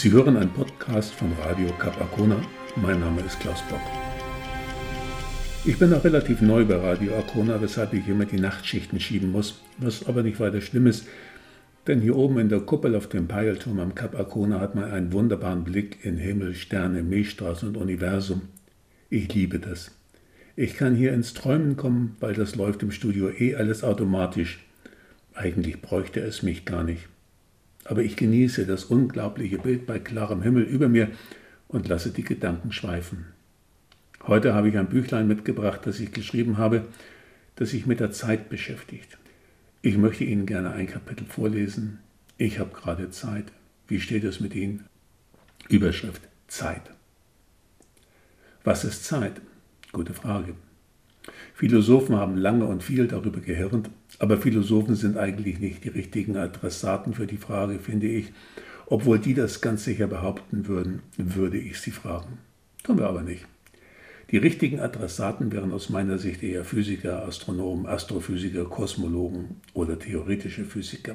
Sie hören einen Podcast von Radio Cap Arcona. Mein Name ist Klaus Bock. Ich bin noch relativ neu bei Radio Arcona, weshalb ich immer die Nachtschichten schieben muss, was aber nicht weiter schlimm ist, denn hier oben in der Kuppel auf dem Peilturm am Cap Arcona hat man einen wunderbaren Blick in Himmel, Sterne, Milchstraße und Universum. Ich liebe das. Ich kann hier ins Träumen kommen, weil das läuft im Studio eh alles automatisch. Eigentlich bräuchte es mich gar nicht aber ich genieße das unglaubliche Bild bei klarem Himmel über mir und lasse die Gedanken schweifen. Heute habe ich ein Büchlein mitgebracht, das ich geschrieben habe, das sich mit der Zeit beschäftigt. Ich möchte Ihnen gerne ein Kapitel vorlesen. Ich habe gerade Zeit. Wie steht es mit Ihnen? Überschrift Zeit. Was ist Zeit? Gute Frage. Philosophen haben lange und viel darüber gehirnt, aber Philosophen sind eigentlich nicht die richtigen Adressaten für die Frage, finde ich. Obwohl die das ganz sicher behaupten würden, würde ich sie fragen. Tun wir aber nicht. Die richtigen Adressaten wären aus meiner Sicht eher Physiker, Astronomen, Astrophysiker, Kosmologen oder theoretische Physiker.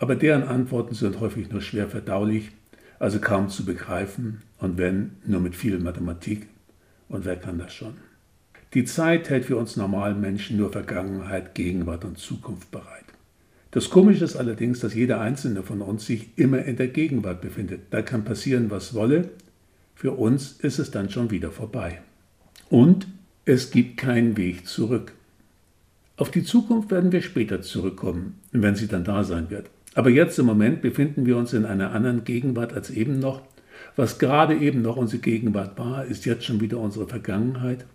Aber deren Antworten sind häufig nur schwer verdaulich, also kaum zu begreifen und wenn, nur mit viel Mathematik. Und wer kann das schon? Die Zeit hält für uns normalen Menschen nur Vergangenheit, Gegenwart und Zukunft bereit. Das Komische ist allerdings, dass jeder einzelne von uns sich immer in der Gegenwart befindet. Da kann passieren, was wolle. Für uns ist es dann schon wieder vorbei. Und es gibt keinen Weg zurück. Auf die Zukunft werden wir später zurückkommen, wenn sie dann da sein wird. Aber jetzt im Moment befinden wir uns in einer anderen Gegenwart als eben noch. Was gerade eben noch unsere Gegenwart war, ist jetzt schon wieder unsere Vergangenheit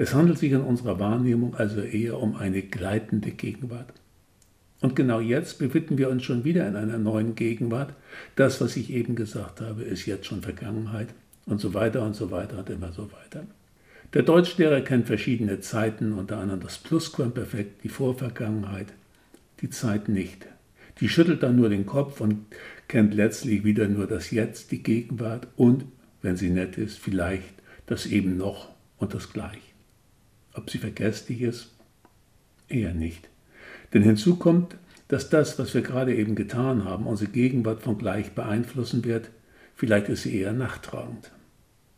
es handelt sich in unserer Wahrnehmung also eher um eine gleitende Gegenwart. Und genau jetzt befinden wir uns schon wieder in einer neuen Gegenwart. Das, was ich eben gesagt habe, ist jetzt schon Vergangenheit und so weiter und so weiter und immer so weiter. Der Deutschlehrer kennt verschiedene Zeiten, unter anderem das Plusquamperfekt, die Vorvergangenheit, die Zeit nicht. Die schüttelt dann nur den Kopf und kennt letztlich wieder nur das Jetzt, die Gegenwart und, wenn sie nett ist, vielleicht das eben noch und das Gleich. Ob sie vergesslich ist? Eher nicht. Denn hinzu kommt, dass das, was wir gerade eben getan haben, unsere Gegenwart von gleich beeinflussen wird. Vielleicht ist sie eher nachtragend.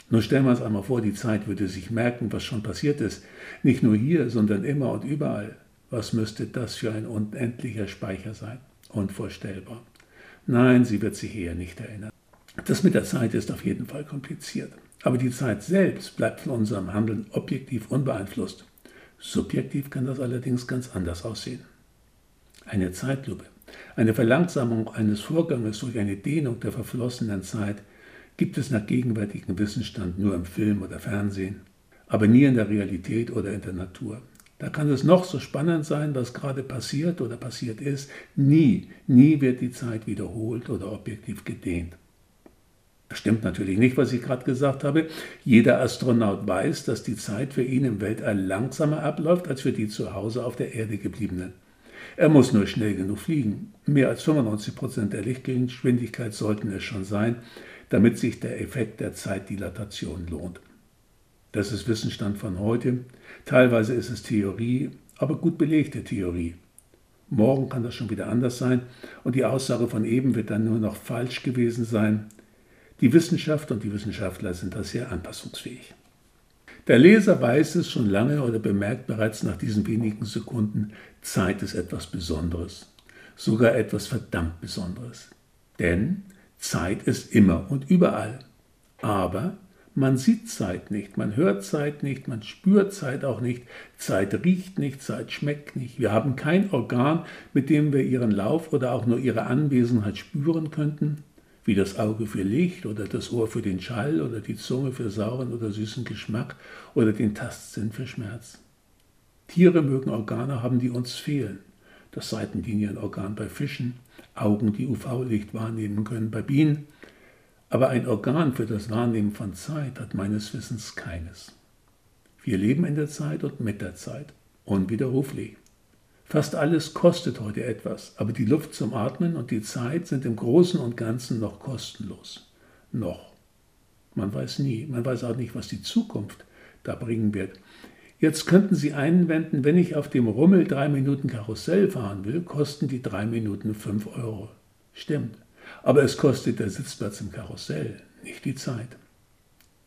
Nur stellen wir uns einmal vor, die Zeit würde sich merken, was schon passiert ist. Nicht nur hier, sondern immer und überall. Was müsste das für ein unendlicher Speicher sein? Unvorstellbar. Nein, sie wird sich eher nicht erinnern. Das mit der Zeit ist auf jeden Fall kompliziert. Aber die Zeit selbst bleibt von unserem Handeln objektiv unbeeinflusst. Subjektiv kann das allerdings ganz anders aussehen. Eine Zeitlupe, eine Verlangsamung eines Vorganges durch eine Dehnung der verflossenen Zeit gibt es nach gegenwärtigem Wissensstand nur im Film oder Fernsehen, aber nie in der Realität oder in der Natur. Da kann es noch so spannend sein, was gerade passiert oder passiert ist. Nie, nie wird die Zeit wiederholt oder objektiv gedehnt. Das stimmt natürlich nicht, was ich gerade gesagt habe. Jeder Astronaut weiß, dass die Zeit für ihn im Weltall langsamer abläuft als für die zu Hause auf der Erde gebliebenen. Er muss nur schnell genug fliegen. Mehr als 95 Prozent der Lichtgeschwindigkeit sollten es schon sein, damit sich der Effekt der Zeitdilatation lohnt. Das ist Wissensstand von heute. Teilweise ist es Theorie, aber gut belegte Theorie. Morgen kann das schon wieder anders sein und die Aussage von eben wird dann nur noch falsch gewesen sein. Die Wissenschaft und die Wissenschaftler sind da sehr anpassungsfähig. Der Leser weiß es schon lange oder bemerkt bereits nach diesen wenigen Sekunden, Zeit ist etwas Besonderes, sogar etwas verdammt Besonderes. Denn Zeit ist immer und überall. Aber man sieht Zeit nicht, man hört Zeit nicht, man spürt Zeit auch nicht, Zeit riecht nicht, Zeit schmeckt nicht. Wir haben kein Organ, mit dem wir ihren Lauf oder auch nur ihre Anwesenheit spüren könnten wie das Auge für Licht oder das Ohr für den Schall oder die Zunge für sauren oder süßen Geschmack oder den Tastsinn für Schmerz. Tiere mögen Organe haben, die uns fehlen. Das Seitenlinienorgan bei Fischen, Augen, die UV-Licht wahrnehmen können bei Bienen. Aber ein Organ für das Wahrnehmen von Zeit hat meines Wissens keines. Wir leben in der Zeit und mit der Zeit, unwiderruflich. Fast alles kostet heute etwas, aber die Luft zum Atmen und die Zeit sind im Großen und Ganzen noch kostenlos. Noch. Man weiß nie, man weiß auch nicht, was die Zukunft da bringen wird. Jetzt könnten Sie einwenden, wenn ich auf dem Rummel drei Minuten Karussell fahren will, kosten die drei Minuten fünf Euro. Stimmt. Aber es kostet der Sitzplatz im Karussell, nicht die Zeit.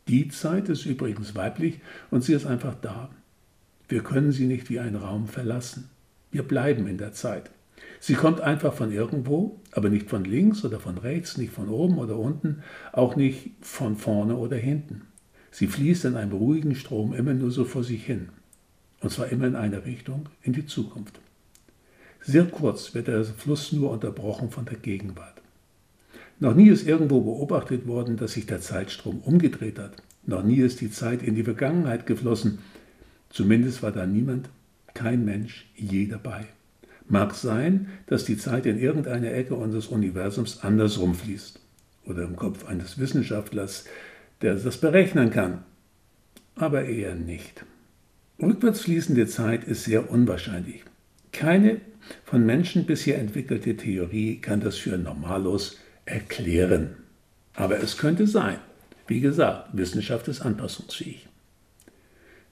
Die Zeit ist übrigens weiblich und sie ist einfach da. Wir können sie nicht wie einen Raum verlassen. Wir bleiben in der Zeit. Sie kommt einfach von irgendwo, aber nicht von links oder von rechts, nicht von oben oder unten, auch nicht von vorne oder hinten. Sie fließt in einem ruhigen Strom immer nur so vor sich hin. Und zwar immer in eine Richtung, in die Zukunft. Sehr kurz wird der Fluss nur unterbrochen von der Gegenwart. Noch nie ist irgendwo beobachtet worden, dass sich der Zeitstrom umgedreht hat. Noch nie ist die Zeit in die Vergangenheit geflossen. Zumindest war da niemand, kein Mensch je dabei. Mag sein, dass die Zeit in irgendeiner Ecke unseres Universums andersrum fließt. Oder im Kopf eines Wissenschaftlers, der das berechnen kann. Aber eher nicht. Rückwärts fließende Zeit ist sehr unwahrscheinlich. Keine von Menschen bisher entwickelte Theorie kann das für Normalos erklären. Aber es könnte sein. Wie gesagt, Wissenschaft ist anpassungsfähig.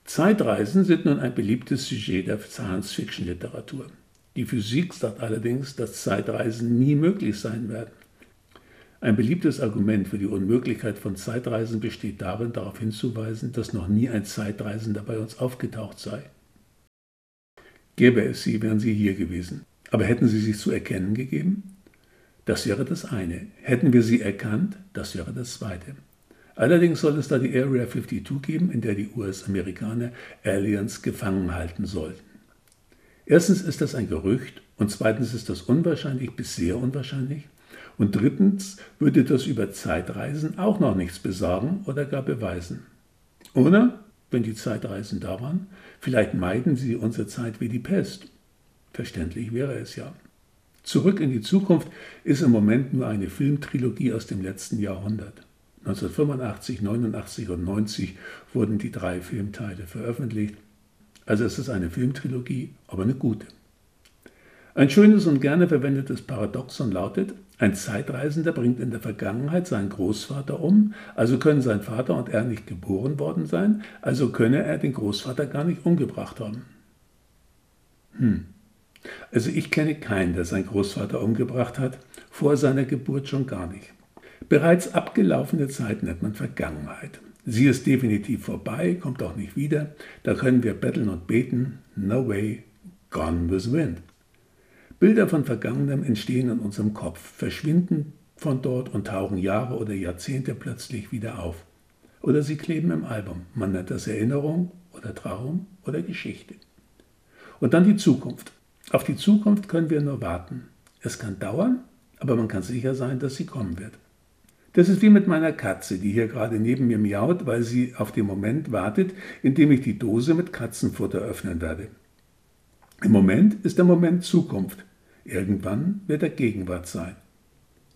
Zeitreisen sind nun ein beliebtes Sujet der Science-Fiction-Literatur. Die Physik sagt allerdings, dass Zeitreisen nie möglich sein werden. Ein beliebtes Argument für die Unmöglichkeit von Zeitreisen besteht darin, darauf hinzuweisen, dass noch nie ein Zeitreisender bei uns aufgetaucht sei. Gäbe es sie, wären sie hier gewesen. Aber hätten sie sich zu erkennen gegeben? Das wäre das eine. Hätten wir sie erkannt? Das wäre das zweite. Allerdings soll es da die Area 52 geben, in der die US-Amerikaner Aliens gefangen halten sollten. Erstens ist das ein Gerücht und zweitens ist das unwahrscheinlich bis sehr unwahrscheinlich und drittens würde das über Zeitreisen auch noch nichts besagen oder gar beweisen. Oder, wenn die Zeitreisen da waren, vielleicht meiden sie unsere Zeit wie die Pest. Verständlich wäre es ja. Zurück in die Zukunft ist im Moment nur eine Filmtrilogie aus dem letzten Jahrhundert. 1985, 89 und 90 wurden die drei Filmteile veröffentlicht. Also es ist eine Filmtrilogie, aber eine gute. Ein schönes und gerne verwendetes Paradoxon lautet, ein Zeitreisender bringt in der Vergangenheit seinen Großvater um, also können sein Vater und er nicht geboren worden sein, also könne er den Großvater gar nicht umgebracht haben. Hm. Also ich kenne keinen, der seinen Großvater umgebracht hat, vor seiner Geburt schon gar nicht. Bereits abgelaufene Zeit nennt man Vergangenheit. Sie ist definitiv vorbei, kommt auch nicht wieder. Da können wir betteln und beten. No way, gone with wind. Bilder von Vergangenem entstehen in unserem Kopf, verschwinden von dort und tauchen Jahre oder Jahrzehnte plötzlich wieder auf. Oder sie kleben im Album. Man nennt das Erinnerung oder Traum oder Geschichte. Und dann die Zukunft. Auf die Zukunft können wir nur warten. Es kann dauern, aber man kann sicher sein, dass sie kommen wird. Das ist wie mit meiner Katze, die hier gerade neben mir miaut, weil sie auf den Moment wartet, in dem ich die Dose mit Katzenfutter öffnen werde. Im Moment ist der Moment Zukunft. Irgendwann wird er Gegenwart sein.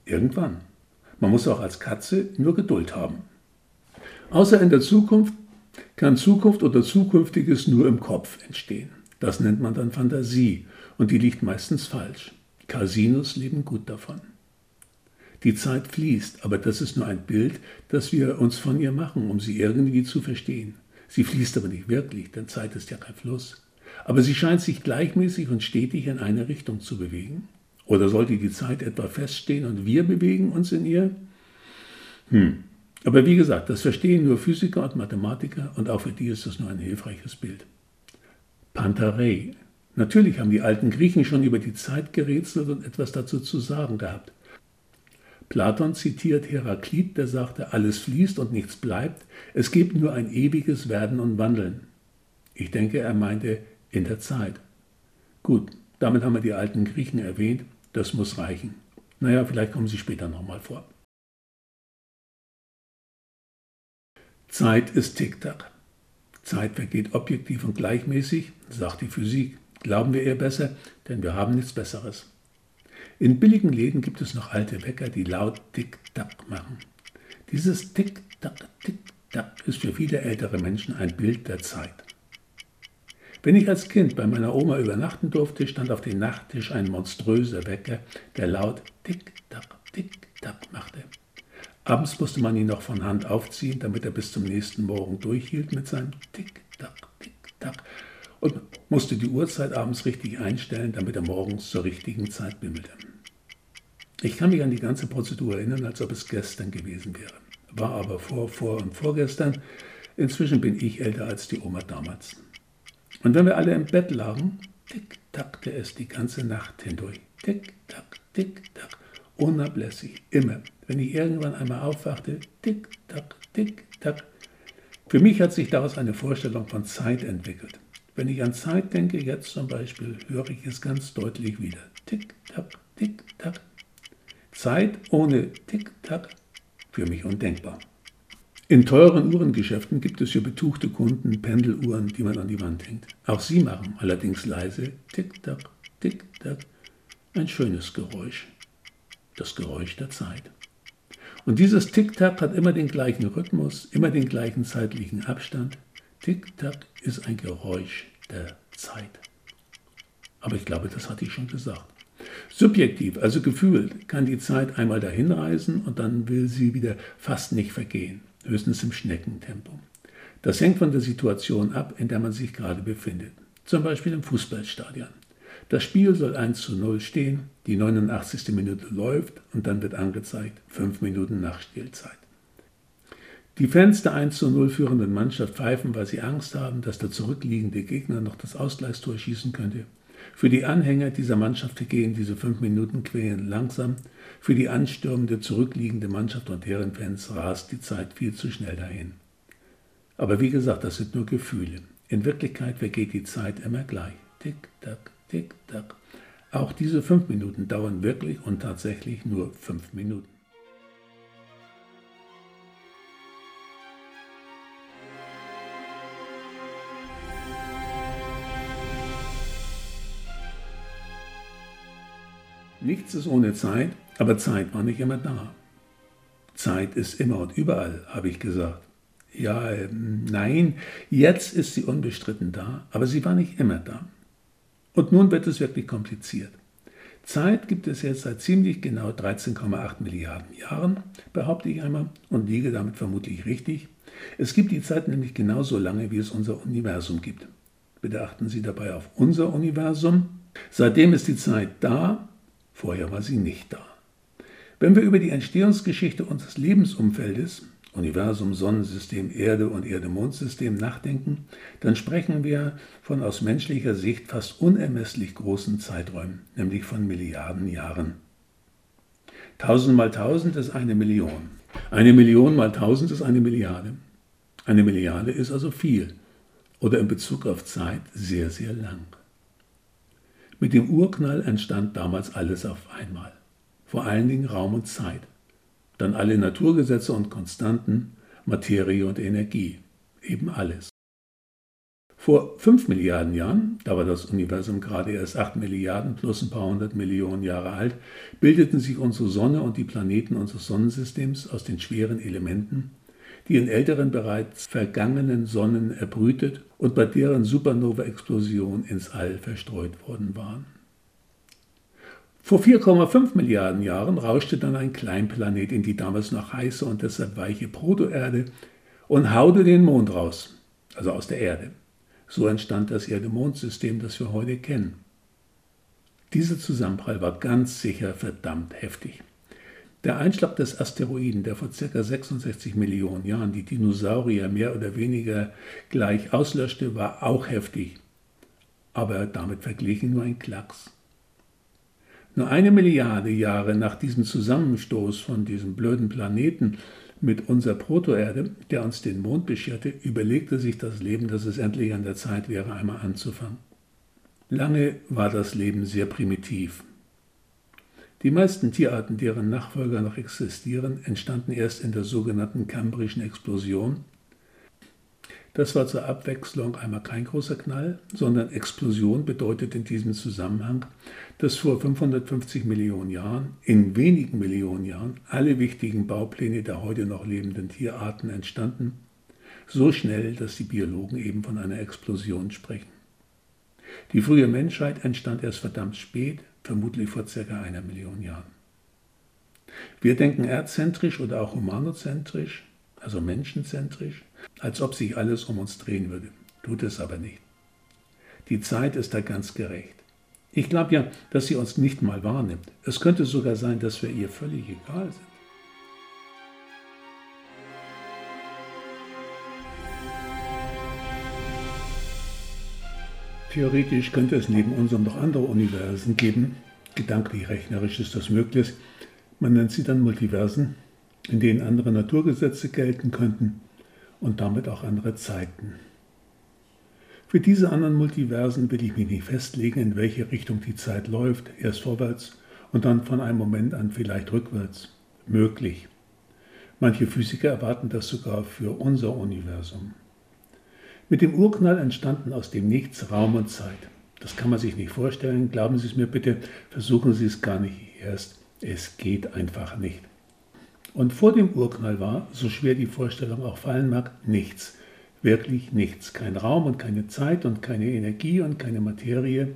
Irgendwann. Man muss auch als Katze nur Geduld haben. Außer in der Zukunft kann Zukunft oder Zukünftiges nur im Kopf entstehen. Das nennt man dann Fantasie und die liegt meistens falsch. Casinos leben gut davon. Die Zeit fließt, aber das ist nur ein Bild, das wir uns von ihr machen, um sie irgendwie zu verstehen. Sie fließt aber nicht wirklich, denn Zeit ist ja kein Fluss. Aber sie scheint sich gleichmäßig und stetig in eine Richtung zu bewegen. Oder sollte die Zeit etwa feststehen und wir bewegen uns in ihr? Hm. Aber wie gesagt, das verstehen nur Physiker und Mathematiker und auch für die ist das nur ein hilfreiches Bild. Pantarei. Natürlich haben die alten Griechen schon über die Zeit gerätselt und etwas dazu zu sagen gehabt. Platon zitiert Heraklit, der sagte, alles fließt und nichts bleibt, es gibt nur ein ewiges Werden und Wandeln. Ich denke, er meinte in der Zeit. Gut, damit haben wir die alten Griechen erwähnt, das muss reichen. Naja, vielleicht kommen sie später nochmal vor. Zeit ist Tick-Tack. Zeit vergeht objektiv und gleichmäßig, sagt die Physik. Glauben wir ihr besser, denn wir haben nichts Besseres. In billigen Läden gibt es noch alte Wecker, die laut Tick-Tack machen. Dieses Tick-Tack, Tick-Tack ist für viele ältere Menschen ein Bild der Zeit. Wenn ich als Kind bei meiner Oma übernachten durfte, stand auf dem Nachttisch ein monströser Wecker, der laut Tick-Tack, Tick-Tack machte. Abends musste man ihn noch von Hand aufziehen, damit er bis zum nächsten Morgen durchhielt mit seinem Tick-Tack, Tick-Tack und musste die Uhrzeit abends richtig einstellen, damit er morgens zur richtigen Zeit bimmelte. Ich kann mich an die ganze Prozedur erinnern, als ob es gestern gewesen wäre. War aber vor, vor und vorgestern. Inzwischen bin ich älter als die Oma damals. Und wenn wir alle im Bett lagen, tick-tackte es die ganze Nacht hindurch. Tick-tack, tick-tack, unablässig, immer. Wenn ich irgendwann einmal aufwachte, tick-tack, tick-tack. Für mich hat sich daraus eine Vorstellung von Zeit entwickelt. Wenn ich an Zeit denke, jetzt zum Beispiel, höre ich es ganz deutlich wieder. Tick-tack, tick-tack. Zeit ohne Tick-tack, für mich undenkbar. In teuren Uhrengeschäften gibt es für betuchte Kunden Pendeluhren, die man an die Wand hängt. Auch sie machen allerdings leise Tick-Tack, Tick-Tack. Ein schönes Geräusch. Das Geräusch der Zeit. Und dieses Tick-Tack hat immer den gleichen Rhythmus, immer den gleichen zeitlichen Abstand. Tick-Tack ist ein Geräusch der Zeit. Aber ich glaube, das hatte ich schon gesagt. Subjektiv, also gefühlt, kann die Zeit einmal dahin reisen und dann will sie wieder fast nicht vergehen höchstens im Schneckentempo. Das hängt von der Situation ab, in der man sich gerade befindet. Zum Beispiel im Fußballstadion. Das Spiel soll 1 zu 0 stehen, die 89. Minute läuft und dann wird angezeigt 5 Minuten Nachspielzeit. Die Fans der 1 zu 0 führenden Mannschaft pfeifen, weil sie Angst haben, dass der zurückliegende Gegner noch das Ausgleichstor schießen könnte. Für die Anhänger dieser Mannschaft vergehen diese fünf Minuten quälend langsam. Für die anstürmende, zurückliegende Mannschaft und deren Fans rast die Zeit viel zu schnell dahin. Aber wie gesagt, das sind nur Gefühle. In Wirklichkeit vergeht die Zeit immer gleich. Tick, tack, tick, tack. Auch diese fünf Minuten dauern wirklich und tatsächlich nur fünf Minuten. Nichts ist ohne Zeit, aber Zeit war nicht immer da. Zeit ist immer und überall, habe ich gesagt. Ja, äh, nein, jetzt ist sie unbestritten da, aber sie war nicht immer da. Und nun wird es wirklich kompliziert. Zeit gibt es jetzt seit ziemlich genau 13,8 Milliarden Jahren, behaupte ich einmal, und liege damit vermutlich richtig. Es gibt die Zeit nämlich genauso lange, wie es unser Universum gibt. Bitte achten Sie dabei auf unser Universum. Seitdem ist die Zeit da, Vorher war sie nicht da. Wenn wir über die Entstehungsgeschichte unseres Lebensumfeldes, Universum, Sonnensystem, Erde und Erde-Mond-System nachdenken, dann sprechen wir von aus menschlicher Sicht fast unermesslich großen Zeiträumen, nämlich von Milliarden Jahren. Tausend mal tausend ist eine Million. Eine Million mal tausend ist eine Milliarde. Eine Milliarde ist also viel oder in Bezug auf Zeit sehr, sehr lang. Mit dem Urknall entstand damals alles auf einmal, vor allen Dingen Raum und Zeit, dann alle Naturgesetze und Konstanten, Materie und Energie, eben alles. Vor fünf Milliarden Jahren, da war das Universum gerade erst acht Milliarden plus ein paar hundert Millionen Jahre alt, bildeten sich unsere Sonne und die Planeten unseres Sonnensystems aus den schweren Elementen, die in älteren bereits vergangenen Sonnen erbrütet und bei deren Supernova-Explosion ins All verstreut worden waren. Vor 4,5 Milliarden Jahren rauschte dann ein Kleinplanet in die damals noch heiße und deshalb weiche Protoerde und haude den Mond raus, also aus der Erde. So entstand das Erde-Mond-System, das wir heute kennen. Dieser Zusammenprall war ganz sicher verdammt heftig. Der Einschlag des Asteroiden, der vor ca. 66 Millionen Jahren die Dinosaurier mehr oder weniger gleich auslöschte, war auch heftig, aber damit verglichen nur ein Klacks. Nur eine Milliarde Jahre nach diesem Zusammenstoß von diesem blöden Planeten mit unserer Protoerde, der uns den Mond bescherte, überlegte sich das Leben, dass es endlich an der Zeit wäre, einmal anzufangen. Lange war das Leben sehr primitiv. Die meisten Tierarten, deren Nachfolger noch existieren, entstanden erst in der sogenannten Kambrischen Explosion. Das war zur Abwechslung einmal kein großer Knall, sondern Explosion bedeutet in diesem Zusammenhang, dass vor 550 Millionen Jahren, in wenigen Millionen Jahren, alle wichtigen Baupläne der heute noch lebenden Tierarten entstanden, so schnell, dass die Biologen eben von einer Explosion sprechen. Die frühe Menschheit entstand erst verdammt spät, vermutlich vor circa einer Million Jahren. Wir denken erdzentrisch oder auch humanozentrisch, also menschenzentrisch, als ob sich alles um uns drehen würde. Tut es aber nicht. Die Zeit ist da ganz gerecht. Ich glaube ja, dass sie uns nicht mal wahrnimmt. Es könnte sogar sein, dass wir ihr völlig egal sind. Theoretisch könnte es neben unserem noch andere Universen geben. Gedanklich rechnerisch ist das möglich. Man nennt sie dann Multiversen, in denen andere Naturgesetze gelten könnten und damit auch andere Zeiten. Für diese anderen Multiversen will ich mich nicht festlegen, in welche Richtung die Zeit läuft, erst vorwärts und dann von einem Moment an vielleicht rückwärts. Möglich. Manche Physiker erwarten das sogar für unser Universum. Mit dem Urknall entstanden aus dem Nichts Raum und Zeit. Das kann man sich nicht vorstellen. Glauben Sie es mir bitte, versuchen Sie es gar nicht erst. Es geht einfach nicht. Und vor dem Urknall war, so schwer die Vorstellung auch fallen mag, nichts. Wirklich nichts. Kein Raum und keine Zeit und keine Energie und keine Materie.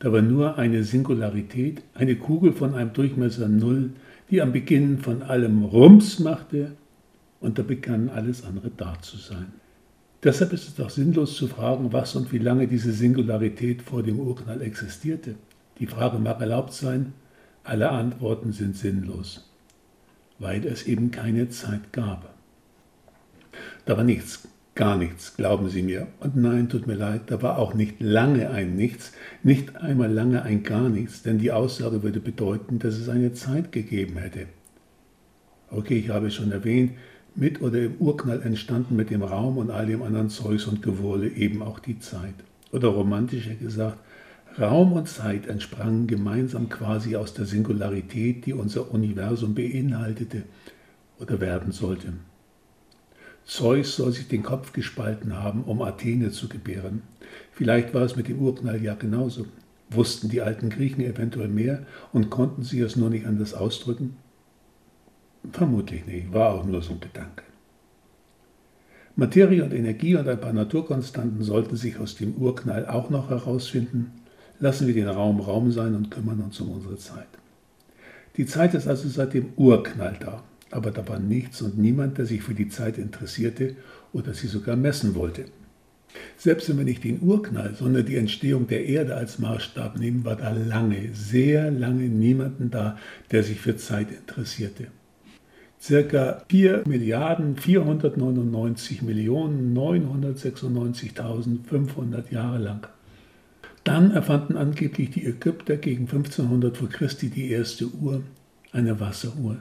Da war nur eine Singularität, eine Kugel von einem Durchmesser Null, die am Beginn von allem Rums machte und da begann alles andere da zu sein. Deshalb ist es doch sinnlos zu fragen, was und wie lange diese Singularität vor dem Urknall existierte. Die Frage mag erlaubt sein, alle Antworten sind sinnlos, weil es eben keine Zeit gab. Da war nichts, gar nichts, glauben Sie mir. Und nein, tut mir leid, da war auch nicht lange ein Nichts, nicht einmal lange ein gar nichts, denn die Aussage würde bedeuten, dass es eine Zeit gegeben hätte. Okay, ich habe schon erwähnt, mit oder im Urknall entstanden mit dem Raum und all dem anderen Zeugs und Gewurle eben auch die Zeit. Oder romantischer gesagt, Raum und Zeit entsprangen gemeinsam quasi aus der Singularität, die unser Universum beinhaltete oder werden sollte. Zeus soll sich den Kopf gespalten haben, um Athene zu gebären. Vielleicht war es mit dem Urknall ja genauso. Wussten die alten Griechen eventuell mehr und konnten sie es nur nicht anders ausdrücken? Vermutlich nicht, war auch nur so ein Gedanke. Materie und Energie und ein paar Naturkonstanten sollten sich aus dem Urknall auch noch herausfinden. Lassen wir den Raum Raum sein und kümmern uns um unsere Zeit. Die Zeit ist also seit dem Urknall da, aber da war nichts und niemand, der sich für die Zeit interessierte oder sie sogar messen wollte. Selbst wenn wir nicht den Urknall, sondern die Entstehung der Erde als Maßstab nehmen, war da lange, sehr lange niemanden da, der sich für Zeit interessierte circa 4 Milliarden 499 Millionen 996.500 Jahre lang. Dann erfanden angeblich die Ägypter gegen 1500 vor Christi die erste Uhr, eine Wasseruhr.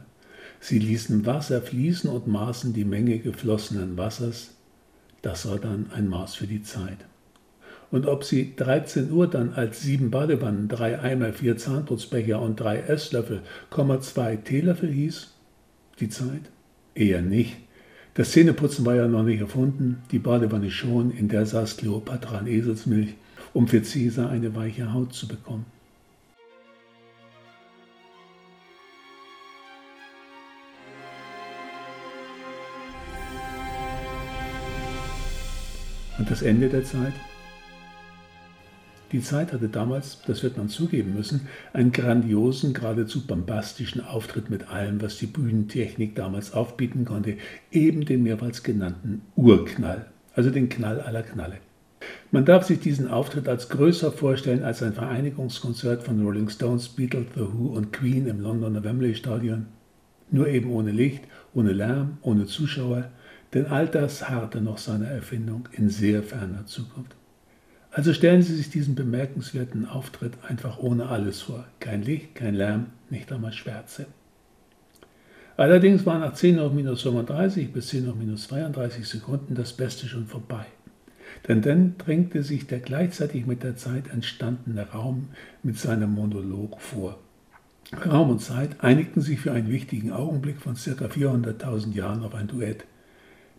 Sie ließen Wasser fließen und maßen die Menge geflossenen Wassers. Das war dann ein Maß für die Zeit. Und ob sie 13 Uhr dann als sieben Badewannen, drei Eimer, vier Zahnputzbecher und drei Esslöffel, zwei Teelöffel hieß, die Zeit? Eher nicht. Das Zähneputzen war ja noch nicht erfunden, die Badewanne schon, in der saß Kleopatra an Eselsmilch, um für Caesar eine weiche Haut zu bekommen. Und das Ende der Zeit? Die Zeit hatte damals, das wird man zugeben müssen, einen grandiosen, geradezu bombastischen Auftritt mit allem, was die Bühnentechnik damals aufbieten konnte, eben den mehrmals genannten Urknall, also den Knall aller Knalle. Man darf sich diesen Auftritt als größer vorstellen als ein Vereinigungskonzert von Rolling Stones, Beatles, The Who und Queen im Londoner Wembley Stadion. Nur eben ohne Licht, ohne Lärm, ohne Zuschauer, denn all das harrte noch seiner Erfindung in sehr ferner Zukunft. Also stellen Sie sich diesen bemerkenswerten Auftritt einfach ohne alles vor. Kein Licht, kein Lärm, nicht einmal Schwärze. Allerdings war nach 10 hoch minus 35 bis 10 hoch minus 32 Sekunden das Beste schon vorbei. Denn dann drängte sich der gleichzeitig mit der Zeit entstandene Raum mit seinem Monolog vor. Raum und Zeit einigten sich für einen wichtigen Augenblick von ca. 400.000 Jahren auf ein Duett.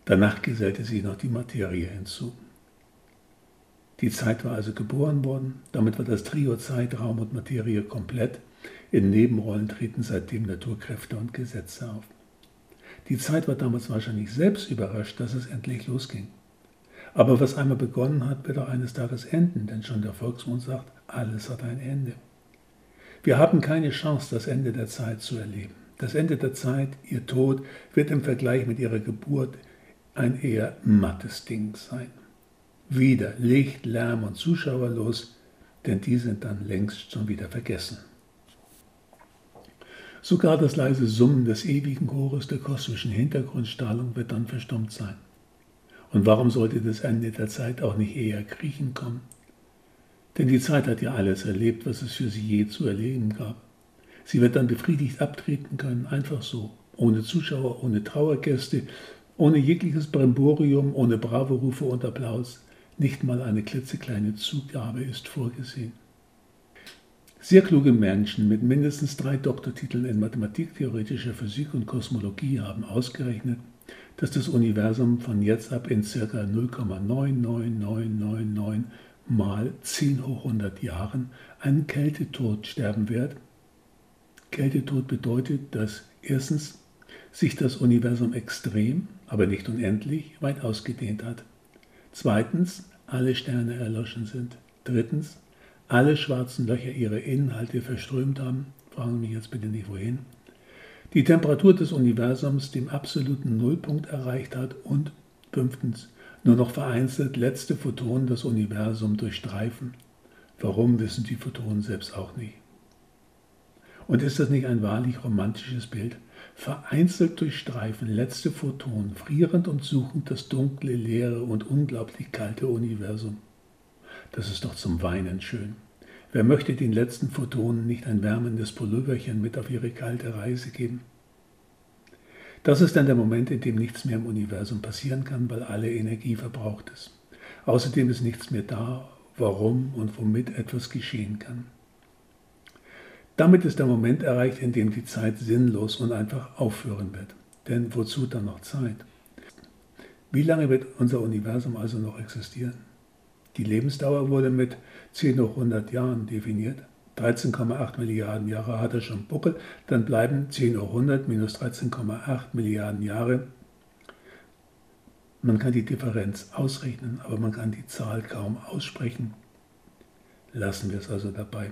Danach gesellte sich noch die Materie hinzu. Die Zeit war also geboren worden, damit war das Trio Zeit, Raum und Materie komplett. In Nebenrollen treten seitdem Naturkräfte und Gesetze auf. Die Zeit war damals wahrscheinlich selbst überrascht, dass es endlich losging. Aber was einmal begonnen hat, wird auch eines Tages enden, denn schon der Volksmund sagt, alles hat ein Ende. Wir haben keine Chance, das Ende der Zeit zu erleben. Das Ende der Zeit, ihr Tod, wird im Vergleich mit ihrer Geburt ein eher mattes Ding sein. Wieder Licht, Lärm und Zuschauer los. denn die sind dann längst schon wieder vergessen. Sogar das leise Summen des ewigen Chores der kosmischen Hintergrundstrahlung wird dann verstummt sein. Und warum sollte das Ende der Zeit auch nicht eher kriechen kommen? Denn die Zeit hat ja alles erlebt, was es für sie je zu erleben gab. Sie wird dann befriedigt abtreten können, einfach so, ohne Zuschauer, ohne Trauergäste, ohne jegliches Bremborium, ohne Bravo-Rufe und Applaus. Nicht mal eine klitzekleine Zugabe ist vorgesehen. Sehr kluge Menschen mit mindestens drei Doktortiteln in Mathematik, theoretischer Physik und Kosmologie haben ausgerechnet, dass das Universum von jetzt ab in ca. 0,99999 mal 10 hoch 100 Jahren einen Kältetod sterben wird. Kältetod bedeutet, dass erstens sich das Universum extrem, aber nicht unendlich, weit ausgedehnt hat. Zweitens, alle Sterne erloschen sind. Drittens, alle schwarzen Löcher ihre Inhalte verströmt haben. Fragen mich jetzt bitte nicht wohin. Die Temperatur des Universums dem absoluten Nullpunkt erreicht hat und fünftens, nur noch vereinzelt letzte Photonen das Universum durchstreifen. Warum wissen die Photonen selbst auch nicht. Und ist das nicht ein wahrlich romantisches Bild? Vereinzelt durchstreifen letzte Photonen, frierend und suchend das dunkle, leere und unglaublich kalte Universum. Das ist doch zum Weinen schön. Wer möchte den letzten Photonen nicht ein wärmendes Pulloverchen mit auf ihre kalte Reise geben? Das ist dann der Moment, in dem nichts mehr im Universum passieren kann, weil alle Energie verbraucht ist. Außerdem ist nichts mehr da, warum und womit etwas geschehen kann. Damit ist der Moment erreicht, in dem die Zeit sinnlos und einfach aufhören wird. Denn wozu dann noch Zeit? Wie lange wird unser Universum also noch existieren? Die Lebensdauer wurde mit 10 hoch 100 Jahren definiert. 13,8 Milliarden Jahre hat er schon Buckel, dann bleiben 10 hoch 100 minus 13,8 Milliarden Jahre. Man kann die Differenz ausrechnen, aber man kann die Zahl kaum aussprechen. Lassen wir es also dabei.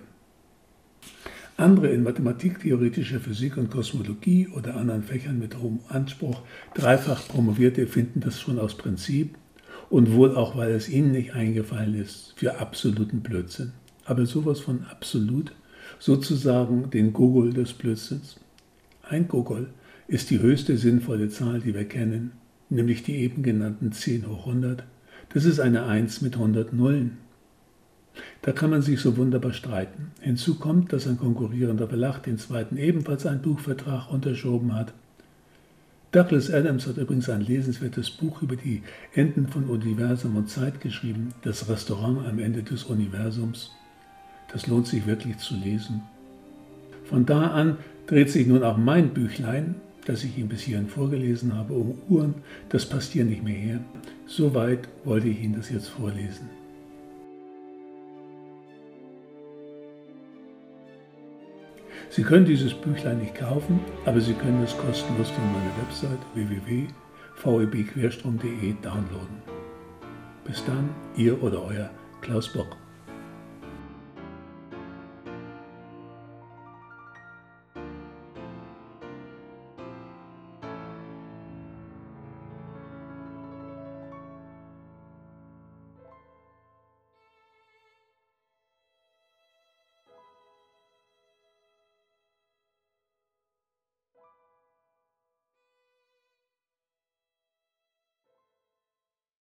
Andere in Mathematik, theoretischer Physik und Kosmologie oder anderen Fächern mit hohem Anspruch dreifach Promovierte finden das schon aus Prinzip und wohl auch, weil es ihnen nicht eingefallen ist, für absoluten Blödsinn. Aber sowas von absolut, sozusagen den Gogol des Blödsinns. Ein Gogol ist die höchste sinnvolle Zahl, die wir kennen, nämlich die eben genannten 10 hoch 100. Das ist eine 1 mit 100 Nullen. Da kann man sich so wunderbar streiten. Hinzu kommt, dass ein konkurrierender Verlag den zweiten ebenfalls einen Buchvertrag unterschoben hat. Douglas Adams hat übrigens ein lesenswertes Buch über die Enden von Universum und Zeit geschrieben, das Restaurant am Ende des Universums. Das lohnt sich wirklich zu lesen. Von da an dreht sich nun auch mein Büchlein, das ich Ihnen bis hierhin vorgelesen habe, um Uhren. Das passt hier nicht mehr her. Soweit wollte ich Ihnen das jetzt vorlesen. Sie können dieses Büchlein nicht kaufen, aber Sie können es kostenlos von meiner Website www.vebquerstrom.de downloaden. Bis dann, Ihr oder Euer Klaus Bock.